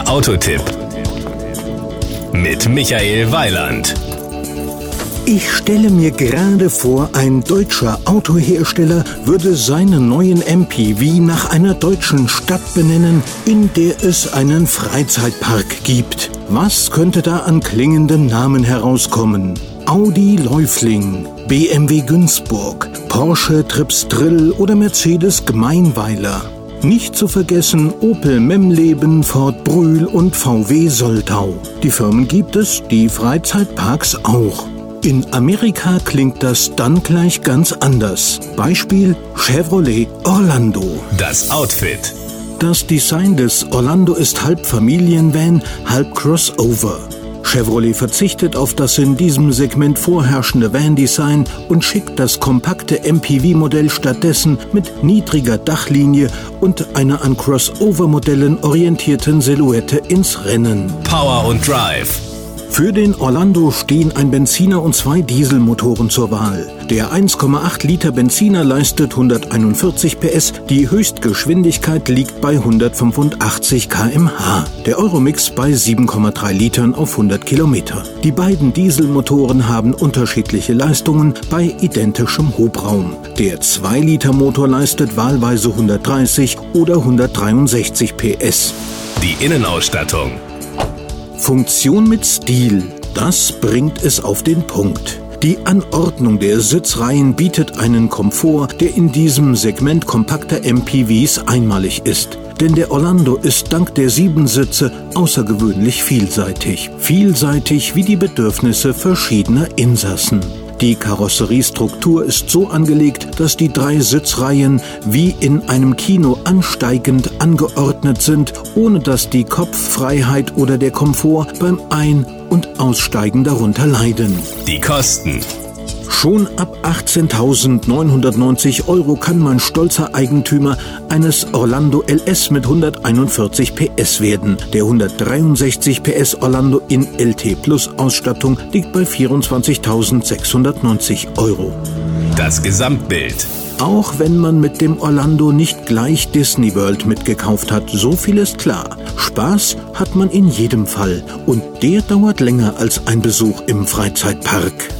Der Autotipp mit Michael Weiland. Ich stelle mir gerade vor, ein deutscher Autohersteller würde seinen neuen MPV nach einer deutschen Stadt benennen, in der es einen Freizeitpark gibt. Was könnte da an klingenden Namen herauskommen? Audi Läufling, BMW Günzburg, Porsche Tripsdrill oder Mercedes Gmeinweiler. Nicht zu vergessen Opel Memleben, Ford Brühl und VW Soltau. Die Firmen gibt es, die Freizeitparks auch. In Amerika klingt das dann gleich ganz anders. Beispiel Chevrolet Orlando. Das Outfit. Das Design des Orlando ist halb Familienvan, halb Crossover. Chevrolet verzichtet auf das in diesem Segment vorherrschende Van-Design und schickt das kompakte MPV-Modell stattdessen mit niedriger Dachlinie und einer an Crossover-Modellen orientierten Silhouette ins Rennen. Power und Drive. Für den Orlando stehen ein Benziner und zwei Dieselmotoren zur Wahl. Der 1,8 Liter Benziner leistet 141 PS, die Höchstgeschwindigkeit liegt bei 185 km/h. Der Euromix bei 7,3 Litern auf 100 Kilometer. Die beiden Dieselmotoren haben unterschiedliche Leistungen bei identischem Hubraum. Der 2 Liter Motor leistet wahlweise 130 oder 163 PS. Die Innenausstattung. Funktion mit Stil, das bringt es auf den Punkt. Die Anordnung der Sitzreihen bietet einen Komfort, der in diesem Segment kompakter MPVs einmalig ist. Denn der Orlando ist dank der sieben Sitze außergewöhnlich vielseitig. Vielseitig wie die Bedürfnisse verschiedener Insassen. Die Karosseriestruktur ist so angelegt, dass die drei Sitzreihen wie in einem Kino ansteigend angeordnet sind, ohne dass die Kopffreiheit oder der Komfort beim Ein- und Aussteigen darunter leiden. Die Kosten. Schon ab 18.990 Euro kann man stolzer Eigentümer eines Orlando LS mit 141 PS werden. Der 163 PS Orlando in LT Plus Ausstattung liegt bei 24.690 Euro. Das Gesamtbild. Auch wenn man mit dem Orlando nicht gleich Disney World mitgekauft hat, so viel ist klar. Spaß hat man in jedem Fall und der dauert länger als ein Besuch im Freizeitpark.